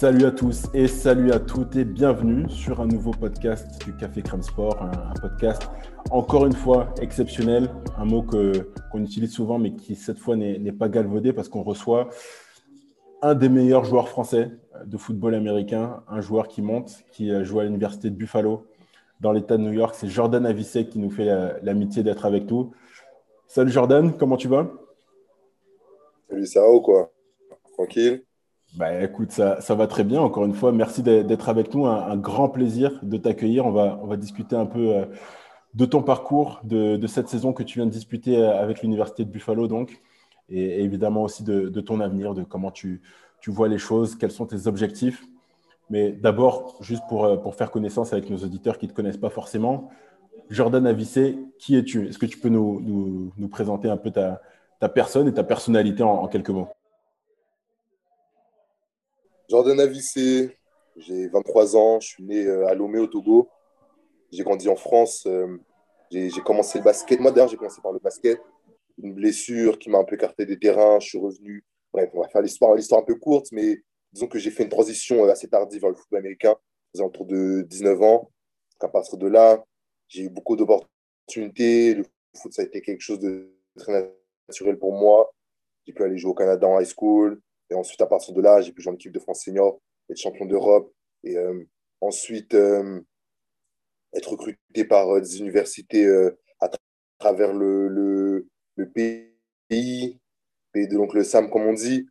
Salut à tous et salut à toutes et bienvenue sur un nouveau podcast du Café Crème Sport, un, podcast encore une fois exceptionnel, un mot qu'on utilise souvent mais qui cette fois n'est pas galvaudé parce qu'on reçoit un des meilleurs joueurs français de football américain, un joueur qui monte, qui a joué à l'université de Buffalo dans l'État de New York. C'est Jordan Avicek qui nous fait la- l'amitié d'être avec nous. Salut Jordan, comment tu vas? Salut, ça ou quoi? Tranquille? Bah écoute, ça, ça va très bien. Encore une fois, merci d'être avec nous. Un, grand plaisir de t'accueillir. On va, on va discuter un peu euh, de ton parcours, de, cette saison que tu viens de disputer euh, avec l'Université de Buffalo, donc, et, évidemment aussi de, ton avenir, de comment tu, tu vois les choses, quels sont tes objectifs. Mais d'abord, juste pour, euh, pour faire connaissance avec nos auditeurs qui ne te connaissent pas forcément, Jordan Avicé, qui es-tu? Est-ce que tu peux nous, nous, présenter un peu ta, ta personne et ta personnalité en quelques mots? Jordan Avicé, j'ai 23 ans, je suis né euh, à Lomé au Togo. J'ai grandi en France. euh, J'ai commencé le basket. Moi, d'ailleurs, j'ai commencé par le basket. Une blessure qui m'a un peu écarté des terrains. Je suis revenu. Bref, on va faire l'histoire un peu courte, mais disons que j'ai fait une transition euh, assez tardive vers le football américain, aux alentours de 19 ans. À partir de là, j'ai eu beaucoup d'opportunités. Le foot, ça a été quelque chose de très naturel pour moi. J'ai pu aller jouer au Canada en high school. Et ensuite, à partir de là, j'ai pu jouer en équipe de France senior, être champion d'Europe. Et euh, ensuite, euh, être recruté par euh, des universités à tra- travers le, le, le pays, pays de l'oncle Sam, comme on dit,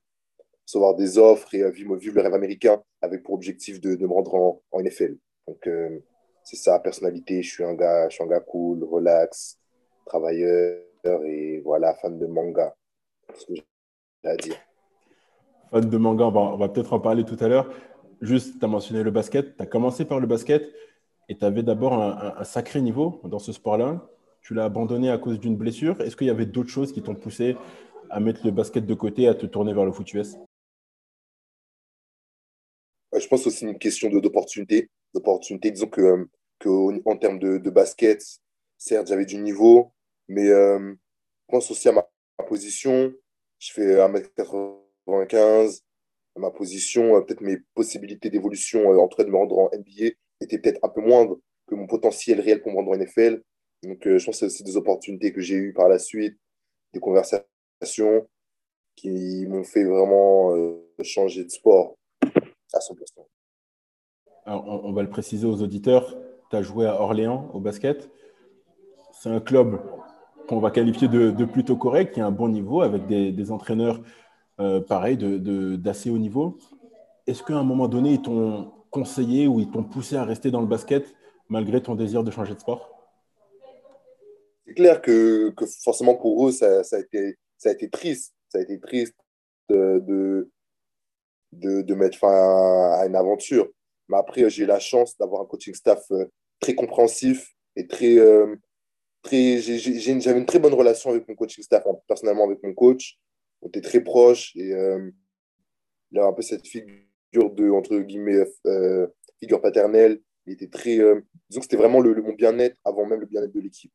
recevoir des offres et vivre, le rêve américain avec pour objectif de, de me rendre en, en NFL. Donc, c'est ça, personnalité. Je suis un gars, je suis un gars cool, relax, travailleur et voilà, fan de manga. C'est ce que j'ai à dire fan de manga, on va, peut-être en parler tout à l'heure. Juste, tu as mentionné le basket, tu as commencé par le basket et tu avais d'abord un, sacré niveau dans ce sport-là. Tu l'as abandonné à cause d'une blessure. Est-ce qu'il y avait d'autres choses qui t'ont poussé à mettre le basket de côté, à te tourner vers le foot US Je pense aussi une question d'opportunité. D'opportunité, disons que, euh, en termes de, basket, certes, j'avais du niveau, mais euh, je pense aussi à ma, ma position. Je fais 1m80 95, ma position, euh, peut-être mes possibilités d'évolution, euh, en train de me rendre en NBA, étaient peut-être un peu moindres que mon potentiel réel pour me rendre en NFL. Donc, euh, je pense que c'est des opportunités que j'ai eues par la suite, des conversations qui m'ont fait vraiment changer de sport à 100%. Alors, on, va le préciser aux auditeurs, tu as joué à Orléans au basket. C'est un club qu'on va qualifier de, plutôt correct, qui a un bon niveau avec des entraîneurs euh, pareils, de- de- d'assez haut niveau. Est-ce qu'à un moment donné, ils t'ont conseillé ou ils t'ont poussé à rester dans le basket malgré ton désir de changer de sport? C'est clair que, que forcément pour eux, ça, ça a été, ça a été triste. Ça a été triste de, de, mettre fin à, une aventure. Mais après, j'ai eu la chance d'avoir un coaching staff euh, très compréhensif et très. euh, très j'ai une- J'avais une très bonne relation avec mon coaching staff, hein, personnellement avec mon coach. On était très proches et euh, il avait un peu cette figure de, entre guillemets, euh, figure paternelle. Il était très. euh, disons que c'était vraiment le, le- mon bien-être avant même le bien-être de l'équipe.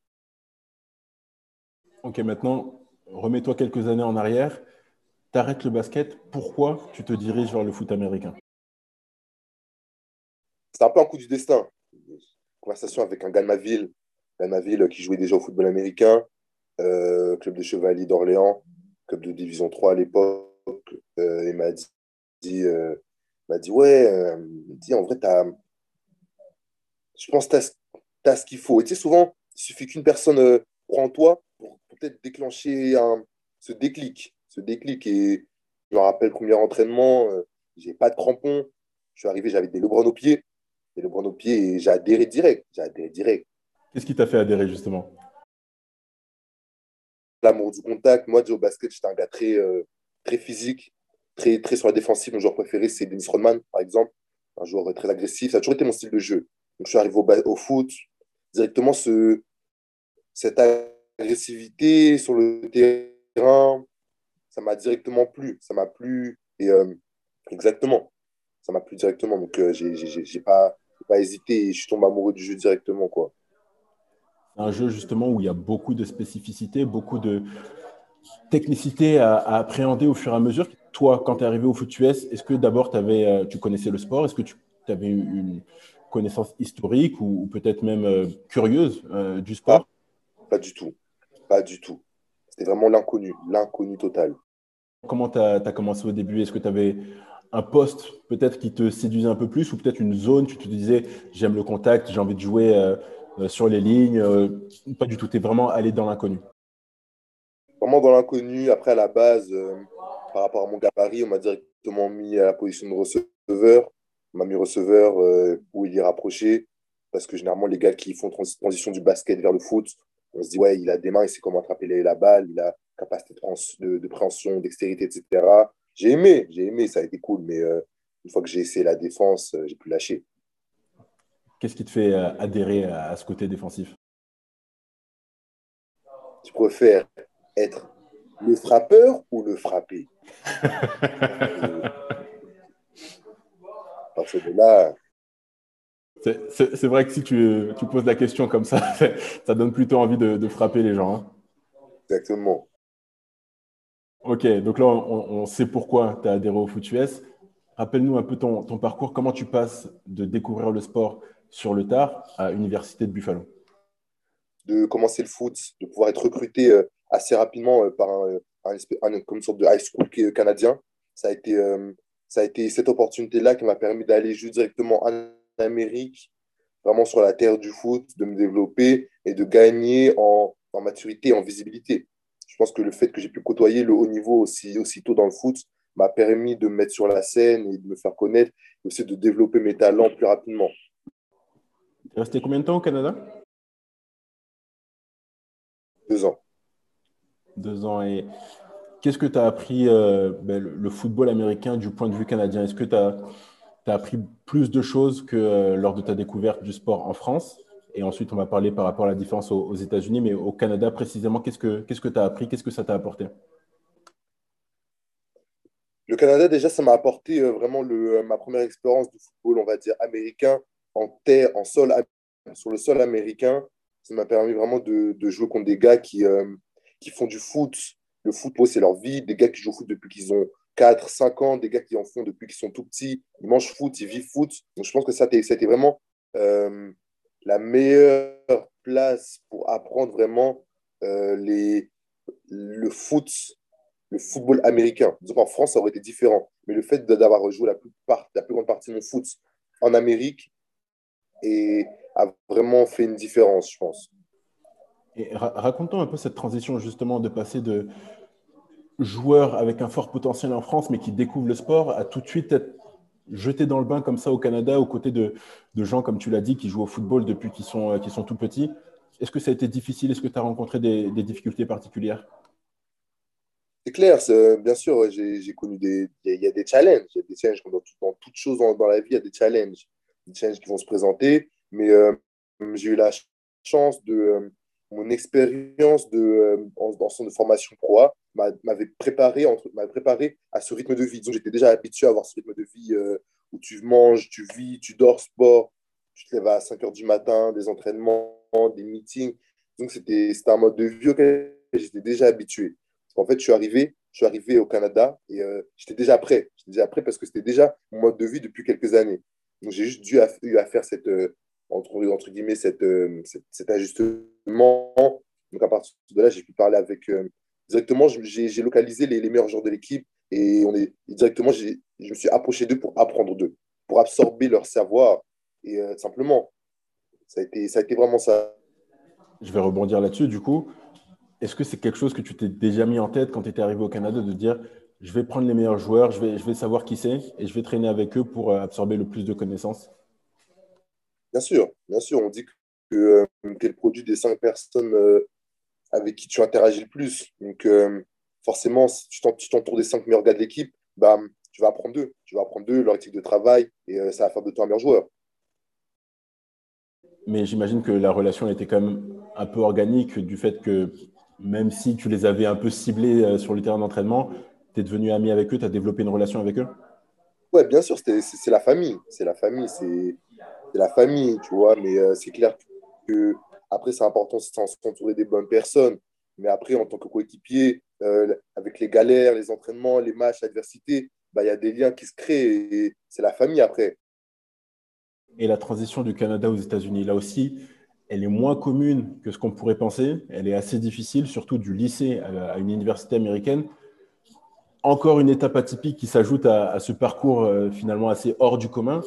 Ok, maintenant, remets-toi quelques années en arrière. Tu arrêtes le basket. Pourquoi tu te diriges vers le foot américain? C'est un peu un coup du destin. Conversation avec un gars de ma ville, gars de ma ville qui jouait déjà au football américain, euh, club de Chevalier d'Orléans, club de Division 3 à l'époque. Euh, il m'a dit, euh, m'a dit ouais, euh, dit, en vrai, je pense que tu as, ce qu'il faut. Et tu sais, souvent, il suffit qu'une personne croit en toi pour, peut-être déclencher un, ce déclic. Ce déclic. Et je me rappelle, premier entraînement, j'ai pas de crampons. Je suis arrivé, j'avais des Lebron aux pieds. Des Lebron aux pieds et direct. J'ai adhéré direct. Qu'est-ce qui t'a fait adhérer justement? L'amour du contact. Moi, au basket, j'étais un gars très, euh, très physique. très, très sur la défensive. Mon joueur préféré, c'est Dennis Rodman, par exemple, un joueur très agressif. Ça a toujours été mon style de jeu. Donc, je suis arrivé au, foot, directement ce, cette agressivité sur le terrain, ça m'a directement plu. Ça m'a plu. Et euh, exactement, ça m'a plu directement. Donc, euh, j'ai pas, pas hésité et je suis tombé amoureux du jeu directement. quoi. Un jeu justement où il y a beaucoup de spécificités, beaucoup de technicité à, appréhender au fur et à mesure. Toi, quand tu es arrivé au foot US, est-ce que d'abord euh, tu connaissais le sport? Est-ce que tu avais une connaissance historique ou, peut-être même euh, curieuse du sport? Pas du tout. Pas du tout. C'était vraiment l'inconnu, l'inconnu total. Comment tu as, commencé au début? Est-ce que tu avais un poste peut-être qui te séduisait un peu plus ou peut-être une zone, tu te disais j'aime le contact, j'ai envie de jouer euh, euh, sur les lignes euh, Pas du tout, tu es vraiment allé dans l'inconnu. Vraiment dans l'inconnu. Après, à la base, par rapport à mon gabarit, on m'a directement mis à la position de receveur. On m'a mis receveur où il est rapproché parce que généralement, les gars qui font transition du basket vers le foot, on se dit, ouais, il a des mains, il sait comment attraper la balle, il a capacité de, préhension, dextérité, etc. J'ai aimé, j'ai aimé, ça a été cool, mais euh, une fois que j'ai essayé la défense, euh, j'ai pu lâcher. Qu'est-ce qui te fait euh, adhérer à, ce côté défensif? Tu préfères être le frappeur ou le frappé Parce que là, c'est vrai que si tu, poses la question comme ça, ça donne plutôt envie de, frapper les gens. Hein. Exactement. Ok, donc là, on, sait pourquoi tu as adhéré au Foot US. Rappelle-nous un peu ton, parcours. Comment tu passes de découvrir le sport sur le tard à l'Université de Buffalo De commencer le foot, de pouvoir être recruté euh, assez rapidement euh, par un, comme une sorte de high school canadien. Ça a été, euh, ça a été cette opportunité-là qui m'a permis d'aller juste directement en Amérique, vraiment sur la terre du foot, de me développer et de gagner en, maturité et en visibilité. Je pense que le fait que j'ai pu côtoyer le haut niveau aussi, aussitôt dans le foot m'a permis de me mettre sur la scène et de me faire connaître, et aussi de développer mes talents plus rapidement. Tu es resté combien de temps au Canada? Deux ans. Deux ans. Et qu'est-ce que tu as appris euh, ben, le football américain du point de vue canadien? Est-ce que tu as appris plus de choses que euh, lors de ta découverte du sport en France? Et ensuite, on va parler par rapport à la différence aux, États-Unis, mais au Canada précisément, qu'est-ce que tu as appris? Qu'est-ce que ça t'a apporté? Le Canada, déjà, ça m'a apporté euh, vraiment le, ma première expérience de football, on va dire, américain, en terre, en sol, sur le sol américain. Ça m'a permis vraiment de, jouer contre des gars qui, qui font du foot. Le football, c'est leur vie. Des gars qui jouent au foot depuis qu'ils ont 4, 5 ans, des gars qui en font depuis qu'ils sont tout petits, ils mangent foot, ils vivent foot. Donc je pense que ça, c'était vraiment euh, la meilleure place pour apprendre vraiment euh, les, le foot, le football américain. Donc en France, ça aurait été différent. Mais le fait d'avoir joué la plus, la plus grande partie de mon foot en Amérique et a vraiment fait une différence, je pense. Et raconte-nous un peu cette transition justement de passer de, joueur avec un fort potentiel en France, mais qui découvre le sport, a tout de suite être jeté dans le bain comme ça au Canada, aux côtés de, gens, comme tu l'as dit, qui jouent au football depuis qu'ils sont, euh, sont tout petits. Est-ce que ça a été difficile? Est-ce que tu as rencontré des, difficultés particulières? C'est clair, bien sûr, j'ai connu des. Il y a des challenges. Il y a des challenges dans, dans toute chose dans, la vie, il y a des challenges. Des challenges qui vont se présenter. Mais euh, j'ai eu la chance de. Euh, mon expérience de, en, centre de formation pro m'avait préparé, entre, préparé à ce rythme de vie. Donc, j'étais déjà habitué à avoir ce rythme de vie euh, où tu manges, tu vis, tu dors sport, tu te lèves à 5 heures du matin, des entraînements, des meetings. Donc, c'était un mode de vie auquel j'étais déjà habitué. En fait, je suis arrivé, je suis arrivé au Canada et euh, j'étais déjà prêt. J'étais déjà prêt parce que c'était déjà mon mode de vie depuis quelques années. J'ai juste dû eu à faire cette, euh, entre, entre guillemets, cette, cet ajustement. Donc, à partir de là, j'ai pu parler avec directement, j'ai localisé les, meilleurs joueurs de l'équipe et on est directement, je me suis approché d'eux pour apprendre d'eux, pour absorber leur savoir. Et euh, simplement, ça a, été, ça a été vraiment ça. Je vais rebondir là-dessus. Du coup, est-ce que c'est quelque chose que tu t'es déjà mis en tête quand tu étais arrivé au Canada de dire je vais prendre les meilleurs joueurs, je vais, je vais savoir qui c'est et je vais traîner avec eux pour euh, absorber le plus de connaissances Bien sûr, bien sûr. On dit que euh, tu es le produit des cinq personnes avec qui tu interagis le plus. Donc, euh, forcément, si tu t'entoures des cinq meilleurs gars de l'équipe, bah, tu vas apprendre d'eux. Tu vas apprendre d'eux, leur éthique de travail, et ça va faire de toi un meilleur joueur. Mais j'imagine que la relation était quand même un peu organique du fait que même si tu les avais un peu ciblés sur le terrain d'entraînement, tu es devenu ami avec eux, tu as développé une relation avec eux? Ouais, bien sûr, c'est la famille. C'est la famille, c'est la famille, tu vois. Mais euh, c'est clair que, après, c'est important de s'entourer des bonnes personnes. Mais après, en tant que coéquipier, euh, avec les galères, les entraînements, les matchs, l'adversité, bah, il y a des liens qui se créent et c'est la famille après. Et la transition du Canada aux États-Unis, là aussi, elle est moins commune que ce qu'on pourrait penser. Elle est assez difficile, surtout du lycée à une université américaine encore une étape atypique qui s'ajoute à, ce parcours euh, finalement assez hors du commun.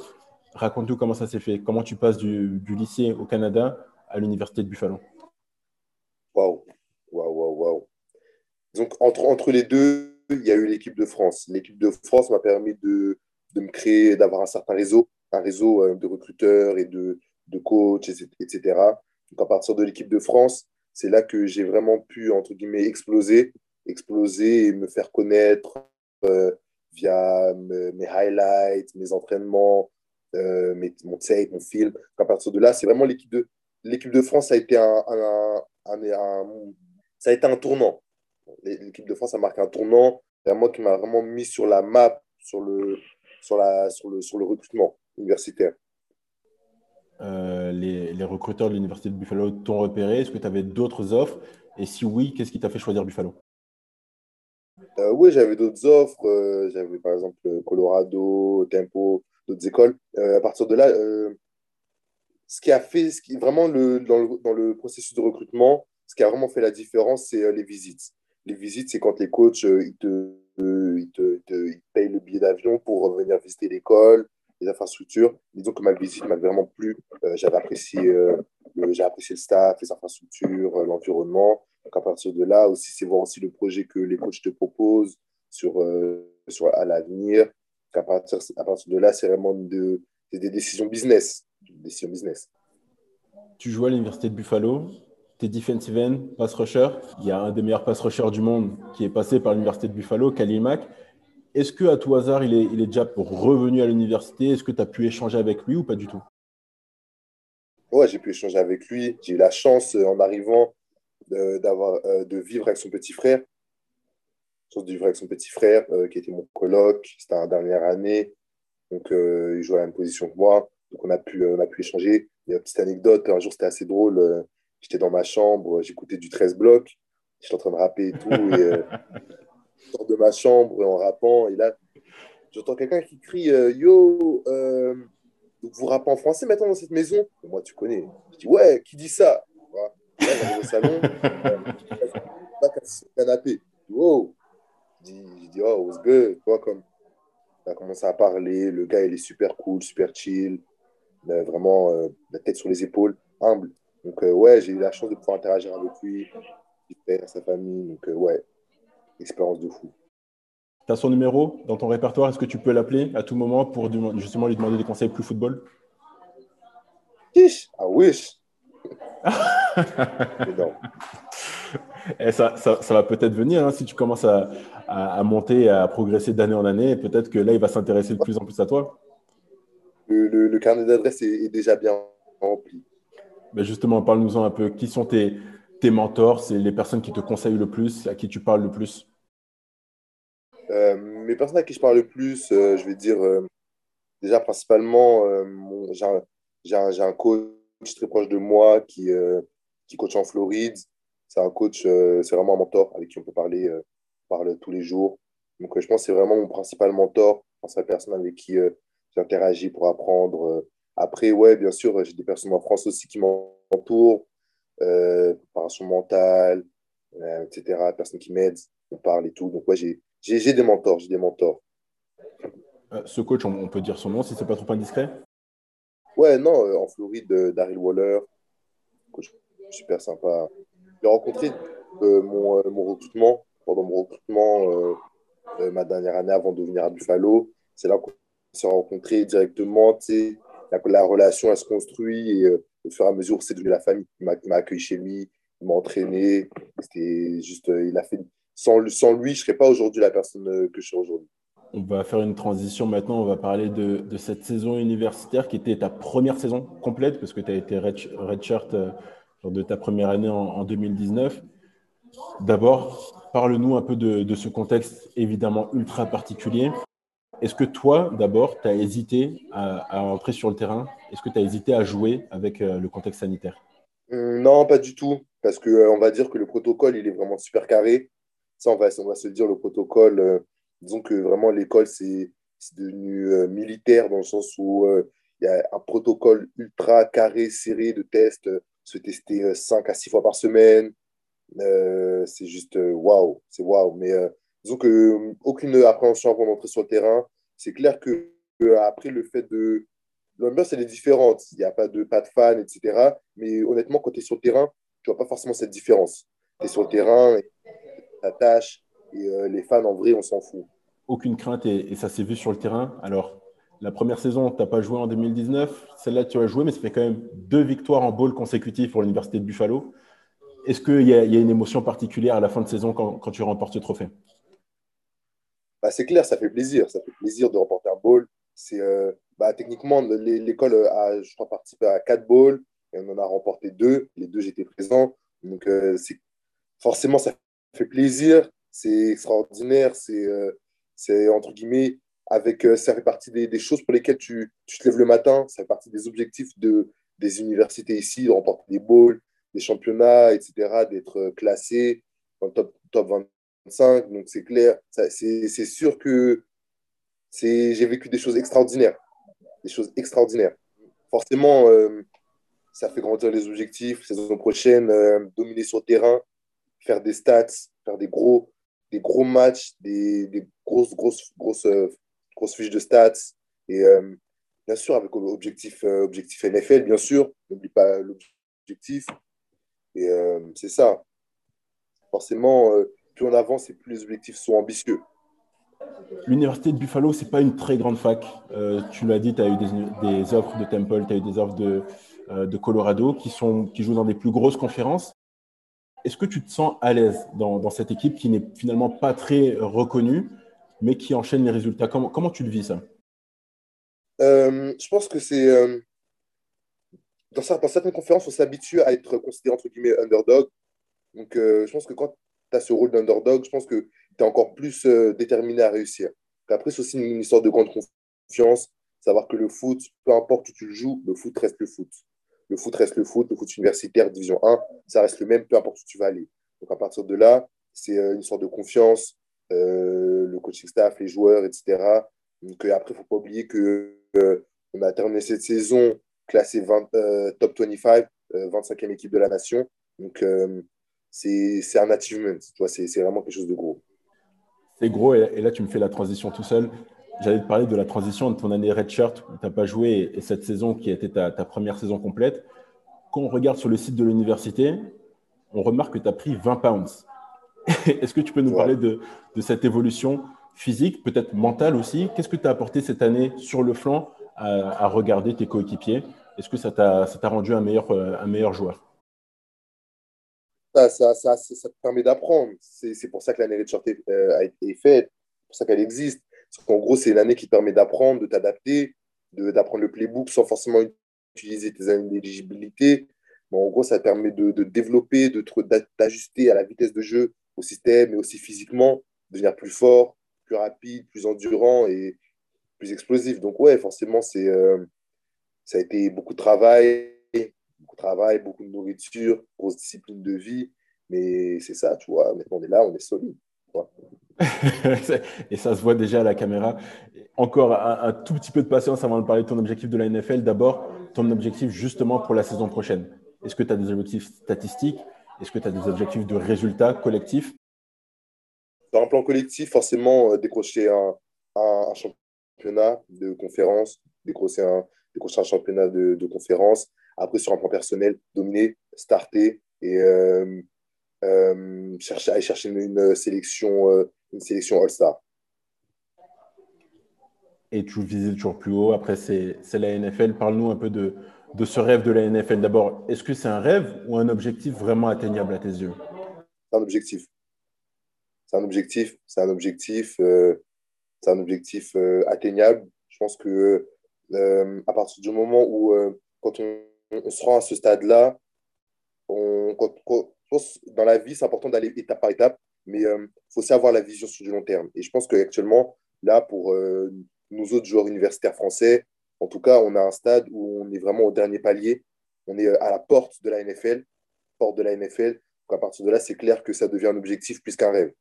Raconte-nous comment ça s'est fait. Comment tu passes du, lycée au Canada à l'université de Buffalo? Waouh, waouh, waouh, waouh. Donc, entre, entre les deux, il y a eu l'équipe de France. L'équipe de France m'a permis de, de, me créer, d'avoir un certain réseau, un réseau euh, de recruteurs et de, de coachs, etc. Donc, à partir de l'équipe de France, c'est là que j'ai vraiment pu, entre guillemets, exploser exploser et me faire connaître euh, via mes highlights, mes entraînements, euh, mon tape, mon film. À partir de là, c'est vraiment l'équipe de, l'équipe de France, a été un, ça a été un tournant. L'équipe de France a marqué un tournant. C'est moi qui m'a vraiment mis sur la map, sur le, sur la, sur le, sur le recrutement universitaire. Euh, les, les, recruteurs de l'Université de Buffalo t'ont repéré Est-ce que tu avais d'autres offres? Et si oui, qu'est-ce qui t'a fait choisir Buffalo? Euh, oui, j'avais d'autres offres. Euh, j'avais par exemple Colorado, Tempo, d'autres écoles. Euh, à partir de là, ce qui a fait, ce qui, vraiment le, dans, le, dans, le, processus de recrutement, ce qui a vraiment fait la différence, c'est les visites. Les visites, c'est quand les coachs ils te, ils te, ils payent le billet d'avion pour venir visiter l'école, les infrastructures. Disons que ma visite m'a vraiment plu. J'avais apprécié, j'ai apprécié le staff, les infrastructures, l'environnement. Donc à partir de là aussi, c'est voir aussi le projet que les coachs te proposent sur, euh, sur à l'avenir. À partir, à partir de là, c'est vraiment de, des décisions business. décisions business. Tu joues à l'université de Buffalo, tu es defensive end, pass rusher. Il y a un des meilleurs pass rushers du monde qui est passé par l'université de Buffalo, Khalil Mack. Est-ce que à tout hasard, il est, il est déjà revenu à l'université? Est-ce que tu as pu échanger avec lui ou pas du tout? Ouais, j'ai pu échanger avec lui. J'ai eu la chance euh, en arrivant d'avoir, euh, de vivre avec son petit frère. de vivre avec son petit frère, euh, qui était mon coloc. C'était en dernière année. Donc, il jouait à la même position que moi. Donc, on a pu, on a pu échanger. Il y a une petite anecdote. Un jour, c'était assez drôle. J'étais dans ma chambre, j'écoutais du 13 blocs. J'étais en train de rapper et tout. Et sors de ma chambre en rappant. Et là, j'entends quelqu'un qui crie Yo, vous rappez en français maintenant dans cette maison? Moi, tu connais. Je dis Ouais, qui dit ça? J'arrive au salon, pas canapé. Wow. Je dis, oh, what's good? Quoi, comme, on a commencé à parler. Le gars, il est super cool, super chill. vraiment euh, la tête sur les épaules, humble. Donc, euh, ouais, j'ai eu la chance de pouvoir interagir avec lui, sa famille. Donc, euh, ouais, expérience de fou. Tu as son numéro dans ton répertoire Est-ce que tu peux l'appeler à tout moment pour justement lui demander des conseils plus football? I wish. Et ça, ça, ça, va peut-être venir hein, si tu commences à, à, monter, à progresser d'année en année. Peut-être que là, il va s'intéresser de plus en plus à toi. Le, le, carnet d'adresse est, déjà bien rempli. Mais justement, parle-nous-en un peu. Qui sont tes, tes mentors C'est les personnes qui te conseillent le plus, à qui tu parles le plus? Euh, Mes personnes à qui je parle le plus, euh, je vais dire euh, déjà principalement, j'ai un, coach très proche de moi qui, qui coach en Floride. C'est un coach, c'est vraiment un mentor avec qui on peut parler, parler tous les jours. Donc, je pense que c'est vraiment mon principal mentor. C'est la personne avec qui j'interagis pour apprendre. Après, ouais, bien sûr, j'ai des personnes en France aussi qui m'entourent, préparation mentale, etc. Personnes qui m'aident, on parle et tout. Donc, ouais, j'ai des mentors, j'ai des mentors. Ce coach, on peut dire son nom si c'est pas trop indiscret? Ouais, non, euh, en Floride, euh, Daryl Waller, coach super sympa. J'ai rencontré euh, mon, recrutement, pendant mon recrutement, ma dernière année avant de venir à Buffalo. C'est là qu'on s'est rencontrés directement. La, la relation, elle se construit et au fur et à mesure, c'est devenu la famille. Il m'a accueilli chez lui, il m'a entraîné. C'était juste, il a fait. Sans, sans lui, je ne serais pas aujourd'hui la personne que je suis aujourd'hui. On va faire une transition maintenant. On va parler de, cette saison universitaire qui était ta première saison complète, parce que tu as été redshirt euh, lors de ta première année en, 2019. D'abord, parle-nous un peu de, ce contexte évidemment ultra particulier. Est-ce que toi, d'abord, tu as hésité à, entrer sur le terrain? Est-ce que tu as hésité à jouer avec euh, le contexte sanitaire? Hum, Non, pas du tout. Parce qu'on euh, va dire que le protocole, il est vraiment super carré. Ça, on va, on va se dire, le protocole, disons que vraiment l'école, c'est devenu euh, militaire dans le sens où euh, il y a un protocole ultra carré, serré de tests, se tester 5 euh, à 6 fois par semaine. c'est juste waouh, c'est waouh. Mais disons que aucune appréhension avant d'entrer sur le terrain. C'est clair que après le fait de. L'ambiance, elle est différente. Il n'y a pas de, pas de fans, etc. Mais honnêtement, quand tu es sur le terrain, tu vois pas forcément cette différence. Tu es sur le terrain, ta tâche, et euh, les fans, en vrai, on s'en fout. Aucune crainte et, ça s'est vu sur le terrain. Alors, la première saison, tu n'as pas joué en 2019. Celle-là, tu as joué, mais ça fait quand même deux victoires en bowl consécutives pour l'Université de Buffalo. Est-ce qu'il y, a une émotion particulière à la fin de saison quand, tu remportes ce trophée? Bah, C'est clair, ça fait plaisir. Ça fait plaisir de remporter un bowl. C'est, euh, bah, techniquement, l'école a, je crois, participé à quatre bowls et on en a remporté deux. Les deux, j'étais présent. Donc, euh, c'est, forcément, ça fait plaisir c'est extraordinaire, c'est, euh, entre guillemets, avec, euh, ça fait partie des, choses pour lesquelles tu, tu, te lèves le matin, ça fait partie des objectifs de, des universités ici, de remporter des bowls, des championnats, etc., d'être classé dans le top, top 25. Donc c'est clair, c'est, sûr que j'ai vécu des choses extraordinaires, des choses extraordinaires. Forcément, euh, ça fait grandir les objectifs. Saison prochaine, dominer sur terrain, faire des stats, faire des gros, des gros matchs, des, grosses, grosses, grosses, euh, grosses fiches de stats. Et euh, bien sûr, avec objectif, euh, objectif NFL, bien sûr. N'oublie pas l'objectif. Et c'est ça. Forcément, plus on avance et plus les objectifs sont ambitieux. L'université de Buffalo, ce n'est pas une très grande fac. tu l'as dit, tu as eu des, des, offres de Temple, tu as eu des offres de, de Colorado qui, sont, qui jouent dans des plus grosses conférences. Est-ce que tu te sens à l'aise dans, cette équipe qui n'est finalement pas très reconnue, mais qui enchaîne les résultats? Comment, comment tu le vis ça? Euh, Je pense que c'est. Euh, dans, certaines conférences, on s'habitue à être considéré entre guillemets underdog. Donc, euh, je pense que quand tu as ce rôle d'underdog, je pense que tu es encore plus déterminé à réussir. Après, c'est aussi une histoire de grande confiance. Savoir que le foot, peu importe où tu le joues, le foot reste le foot le foot reste le foot, le foot universitaire, division 1, ça reste le même, peu importe où tu vas aller. Donc à partir de là, c'est euh, une sorte de confiance, euh, le coaching staff, les joueurs, etc. Donc euh, après, il ne faut pas oublier que on a terminé cette saison classé 20, top 25, 25e équipe de la nation. Donc c'est un achievement, c'est vraiment quelque chose de gros. C'est gros, et là tu me fais la transition tout seul. J'allais te parler de la transition de ton année redshirt où tu n'as pas joué et cette saison qui a été ta, première saison complète. Quand on regarde sur le site de l'université, on remarque que tu as pris 20 pounds. Est-ce que tu peux nous parler de, cette évolution physique, peut-être mentale aussi? Qu'est-ce que tu as apporté cette année sur le flanc à, regarder tes coéquipiers? Est-ce que ça t'a rendu un meilleur, un meilleur joueur? Ça, ça, ça, te permet d'apprendre. C'est pour ça que l'année redshirt euh, a été faite, pour ça qu'elle existe en gros, c'est l'année qui te permet d'apprendre, de t'adapter, d'apprendre le playbook sans forcément utiliser tes années d'éligibilité. en gros, ça permet de, de développer, d'ajuster à la vitesse de jeu, au système, mais aussi physiquement, devenir plus fort, plus rapide, plus endurant et plus explosif. Donc, ouais, forcément, c'est, euh, ça a été beaucoup de travail, beaucoup de travail, beaucoup de nourriture, grosse discipline de vie. Mais c'est ça, tu vois. Maintenant, on est là, on est solide. et ça se voit déjà à la caméra. Encore un, tout petit peu de patience avant de parler de ton objectif de la NFL. D'abord, ton objectif justement pour la saison prochaine. Est-ce que tu as des objectifs statistiques? Est-ce que tu as des objectifs de résultats collectifs? Dans un plan collectif, forcément, euh, décrocher un, championnat de conférence, décrocher un, décrocher un championnat de, conférence. Après, sur un plan personnel, dominer, starter et euh, euh, chercher, aller chercher une, sélection, euh, une sélection All-Star. Et tu vises toujours plus haut. Après, c'est la NFL. Parle-nous un peu de, de ce rêve de la NFL. D'abord, est-ce que c'est un rêve ou un objectif vraiment atteignable à tes yeux? C'est un objectif. C'est un objectif. C'est un objectif. C'est un objectif atteignable. Je pense que à partir du moment où, quand on, se rend à ce stade-là, dans la vie, c'est important d'aller étape par étape, mais il faut aussi avoir la vision sur du long terme. Et je pense qu'actuellement, là, pour nous autres joueurs universitaires français, en tout cas, on a un stade où on est vraiment au dernier palier. On est à la porte de la NFL, porte de la NFL. À partir de là, c'est clair que ça devient un objectif plus qu'un rêve.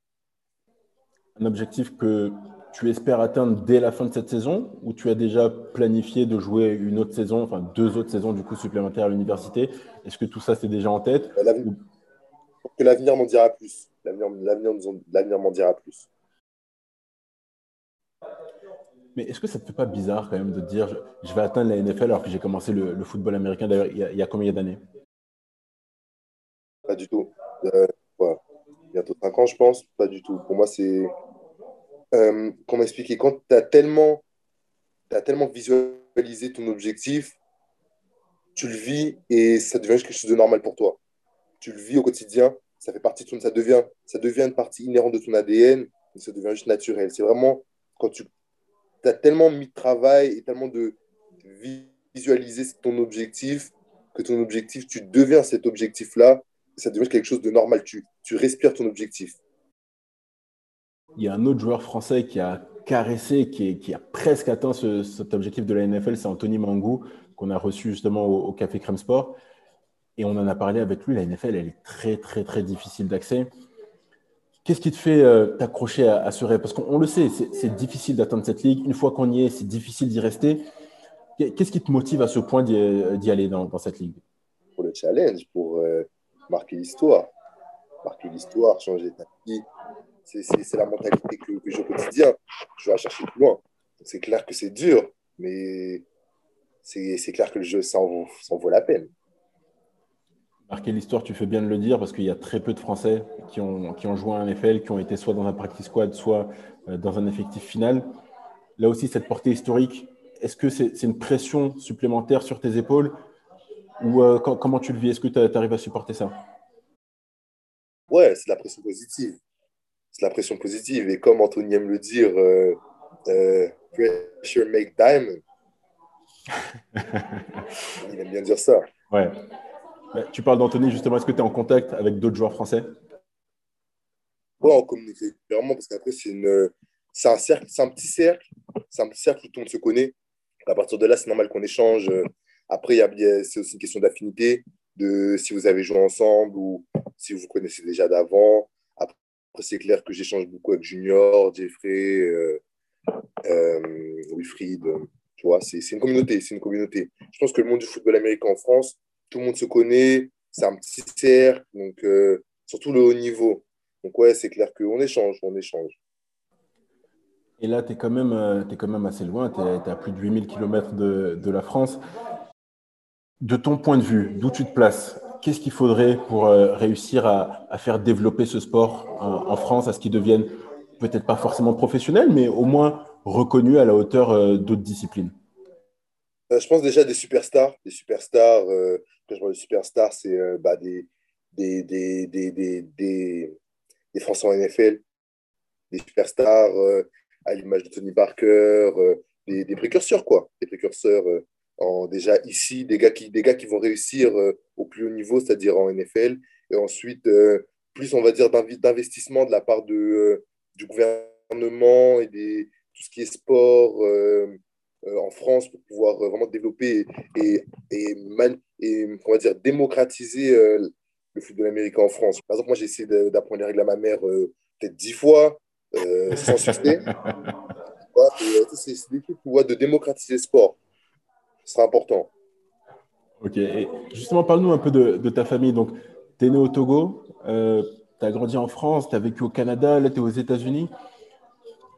Un objectif que tu espères atteindre dès la fin de cette saison ou tu as déjà planifié de jouer une autre saison, enfin deux autres saisons du coup supplémentaires à l'université? Est-ce que tout ça c'est déjà en tête Que l'avenir m'en dira plus. L'avenir m'en dira plus. Mais est-ce que ça ne te fait pas bizarre quand même de dire je vais atteindre la NFL alors que j'ai commencé le, football américain d'ailleurs il, y a combien d'années? Pas du tout. Euh, Bientôt 5 ans, je pense. Pas du tout. Pour moi, c'est. Euh, comment expliquer Quand tu as tellement, tellement visualisé ton objectif, tu le vis et ça devient quelque chose de normal pour toi. Tu le vis au quotidien, ça fait partie de ton, ça devient, ça devient une partie inhérente de ton ADN, et ça devient juste naturel. C'est vraiment quand tu tu as tellement mis de travail et tellement de visualiser ton objectif que ton objectif, tu deviens cet objectif-là, ça devient quelque chose de normal. Tu, tu respires ton objectif. Il y a un autre joueur français qui a caressé, qui, a presque atteint cet objectif de la NFL, c'est Anthony Mangou, qu'on a reçu justement au, Café Crème Sport. Et on en a parlé avec lui. La NFL, elle est très, très, très difficile d'accès. Qu'est-ce qui te fait euh, t'accrocher à, ce rêve? Parce qu'on le sait, c'est difficile d'atteindre cette ligue. Une fois qu'on y est, c'est difficile d'y rester. Qu'est-ce qui te motive à ce point d'y euh, aller dans, cette ligue? Pour le challenge, pour euh, marquer l'histoire. Marquer l'histoire, changer ta vie. C'est la mentalité que, j'ai au quotidien. Je vais la chercher plus loin. C'est clair que c'est dur, mais c'est clair que le jeu, ça en vaut la peine. Marquer l'histoire, tu fais bien de le dire, parce qu'il y a très peu de Français qui ont, qui ont joué à un NFL, qui ont été soit dans un practice squad, soit euh, dans un effectif final. Là aussi, cette portée historique, est-ce que c'est une pression supplémentaire sur tes épaules? Ou euh, comment tu le vis? Est-ce que tu arrives à supporter ça? Ouais, c'est la pression positive. C'est la pression positive. Et comme Anthony aime le dire, euh, pressure make diamond. Il aime bien dire ça. Ouais. Tu parles d'Anthony, justement, est-ce que tu es en contact avec d'autres joueurs français? Oui, on communique régulièrement parce qu'après, c'est, une, c'est un cercle, c'est un petit cercle, c'est un petit cercle où tout le monde se connaît. À partir de là, c'est normal qu'on échange. Après, y a, c'est aussi une question d'affinité, de si vous avez joué ensemble ou si vous vous connaissez déjà d'avant. C'est clair que j'échange beaucoup avec Junior, Jeffrey, euh, euh, Wilfried. Tu vois, c'est, une communauté, c'est une communauté. Je pense que le monde du football américain en France, tout le monde se connaît, c'est un petit cercle, donc euh, surtout le haut niveau. Donc ouais, c'est clair qu'on échange, on échange. Et là, tu es, quand même, es quand même assez loin, tu es, à plus de 8000 km de, de, la France. De ton point de vue, d'où tu te places Qu'est-ce qu'il faudrait pour euh, réussir à, faire développer ce sport en, France, à ce qu'il devienne peut-être pas forcément professionnel, mais au moins reconnu à la hauteur d'autres disciplines? Je pense déjà des superstars, des superstars quand je parle de superstars, c'est euh, bah, des, des, des, des, des, Français en NFL, des superstars euh, à l'image de Tony Parker, euh, des, précurseurs, quoi. Des précurseurs en, déjà ici, des gars, qui, des gars qui vont réussir plus haut niveau, c'est-à-dire en NFL. Et ensuite, plus, on va dire, d'investissement de la part de, du gouvernement et des, tout ce qui est sport en France pour pouvoir vraiment développer et, et, et on va dire, démocratiser euh, le football américain en France. Par exemple, moi, j'ai essayé d'apprendre les règles à ma mère euh, peut-être dix fois, euh, sans succès. c'est des trucs de démocratiser le sport. Ce sera important. Ok. Et justement, parle-nous un peu de, ta famille. Donc, tu es né au Togo, tu as grandi en France, tu as vécu au Canada, là, tu es aux États-Unis.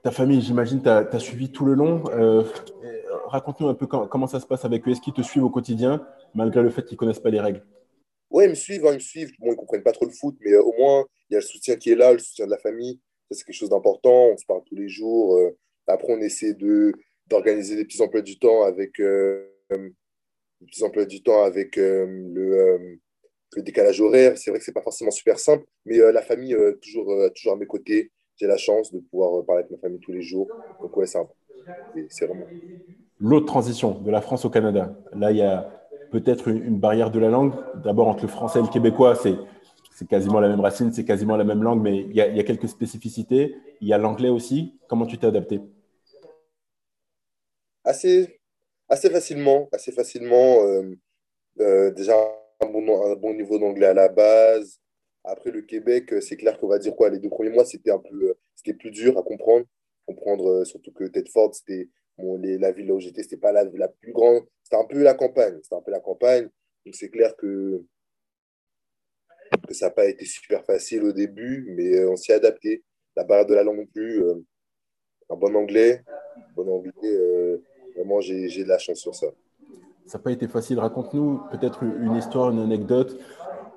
Ta famille, j'imagine, tu as, suivi tout le long raconte-nous un peu comment, ça se passe avec eux. Est-ce qu'ils te suivent au quotidien, malgré le fait qu'ils ne connaissent pas les règles? Oui, ils me suivent, hein, ils me suivent. Bon, ils ne comprennent pas trop le foot, mais euh, au moins, il y a le soutien qui est là, le soutien de la famille. Ça, c'est quelque chose d'important. On se parle tous les jours. Euh. après, on essaie d'organiser des petits emplois du temps avec, euh, petits emplois du temps avec le, le, décalage horaire. C'est vrai que ce n'est pas forcément super simple, mais la famille, toujours, toujours à mes côtés. j'ai la chance de pouvoir parler avec ma famille tous les jours. Donc, ouais, c'est vraiment. L'autre transition de la France au Canada. Là, il y a peut-être une, barrière de la langue. D'abord, entre le français et le québécois, c'est c'est quasiment la même racine, c'est quasiment la même langue, mais il y, a, quelques spécificités. Il y a l'anglais aussi. Comment tu t'es adapté? Assez, assez facilement. Assez facilement. Euh, euh, déjà, un bon, niveau d'anglais à la base. Après, le Québec, c'est clair qu'on va dire quoi Les deux premiers mois, c'était un peu c'était plus dur à comprendre. Comprendre euh, surtout que Tedford, c'était la ville où j'étais, c'était pas la, plus grande. C'était un peu la campagne. C'était un peu la campagne. Donc, c'est clair que ça n'a pas été super facile au début, mais euh, on s'y est adapté. La barrière de la langue non plus, euh, un bon anglais, bon anglais, euh, vraiment j'ai de la chance sur ça. Ça n'a pas été facile. Raconte-nous peut-être une histoire, une anecdote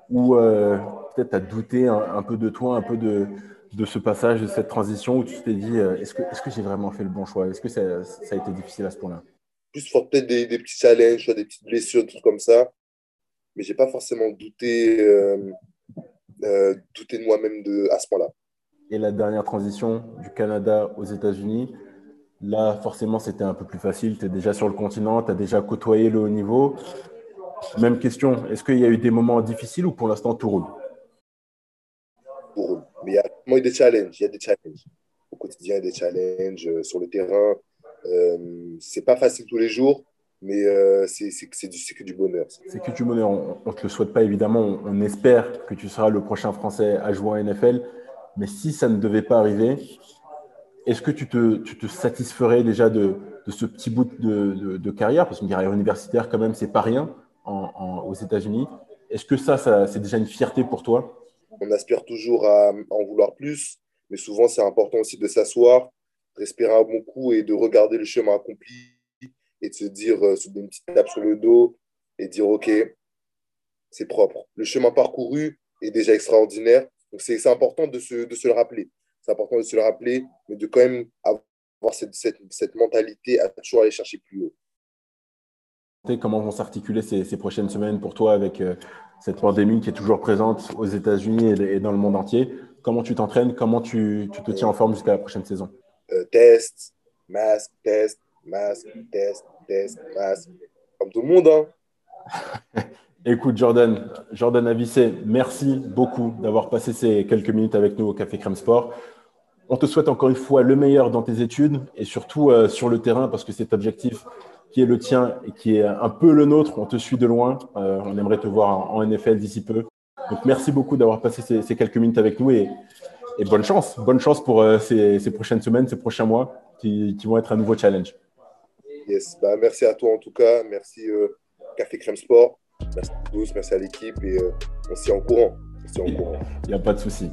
où peut-être tu as douté un, peu de toi, un peu de, de ce passage, de cette transition où tu t'es dit est-ce que, est -ce que j'ai vraiment fait le bon choix? Est-ce que ça, ça, a été difficile à ce point-là? Plus peut-être des, des, petits challenges, des petites blessures, des trucs comme ça. Mais j'ai pas forcément douté euh, douter de moi-même à ce point-là. Et la dernière transition du Canada aux États-Unis, là, forcément, c'était un peu plus facile. Tu es déjà sur le continent, tu as déjà côtoyé le haut niveau. Même question, est-ce qu'il y a eu des moments difficiles ou pour l'instant tout roule? Tout roule. Mais il y a des challenges. Il y a des challenges. Au quotidien, il y a des challenges euh, sur le terrain. Euh, c'est pas facile tous les jours, mais euh, c'est que du bonheur. C'est que du bonheur. On ne te le souhaite pas, évidemment. On, espère que tu seras le prochain Français à jouer en NFL. Mais si ça ne devait pas arriver, est-ce que tu te, satisferais déjà de, de ce petit bout de, de, carrière? Parce qu'une carrière universitaire, quand même, c'est pas rien en, aux États-Unis. Est-ce que ça, c'est déjà une fierté pour toi? On aspire toujours à, en vouloir plus, mais souvent, c'est important aussi de s'asseoir, respirer un bon coup et de regarder le chemin accompli et de se dire, euh, se donner une petite tape sur le dos et dire, OK, c'est propre. Le chemin parcouru est déjà extraordinaire. Donc, c'est important de de se, le rappeler. C'est important de se le rappeler, mais de quand même avoir cette, cette, cette mentalité à toujours aller chercher plus haut. Comment vont s'articuler ces, ces, prochaines semaines pour toi avec euh, cette pandémie qui est toujours présente aux États-Unis et, dans le monde entier Comment tu t'entraînes? Comment tu, tu, te tiens en forme jusqu'à la prochaine saison? Euh, Test, masque, test, masque, test, test, masque. Comme tout le monde. Hein. Écoute, Jordan, Jordan Avissé, merci beaucoup d'avoir passé ces quelques minutes avec nous au Café Crème Sport. On te souhaite encore une fois le meilleur dans tes études et surtout euh, sur le terrain parce que cet objectif qui est le tien et qui est un peu le nôtre, on te suit de loin. Euh, on aimerait te voir en, NFL d'ici peu. Donc merci beaucoup d'avoir passé ces, quelques minutes avec nous et, bonne chance. Bonne chance pour euh, ces, prochaines semaines, ces prochains mois qui vont être un nouveau challenge. Yes, bah, merci à toi en tout cas. Merci Café Crème Sport. Merci à tous, merci à l'équipe et euh, on s'y en courant. Il n'y a pas de souci.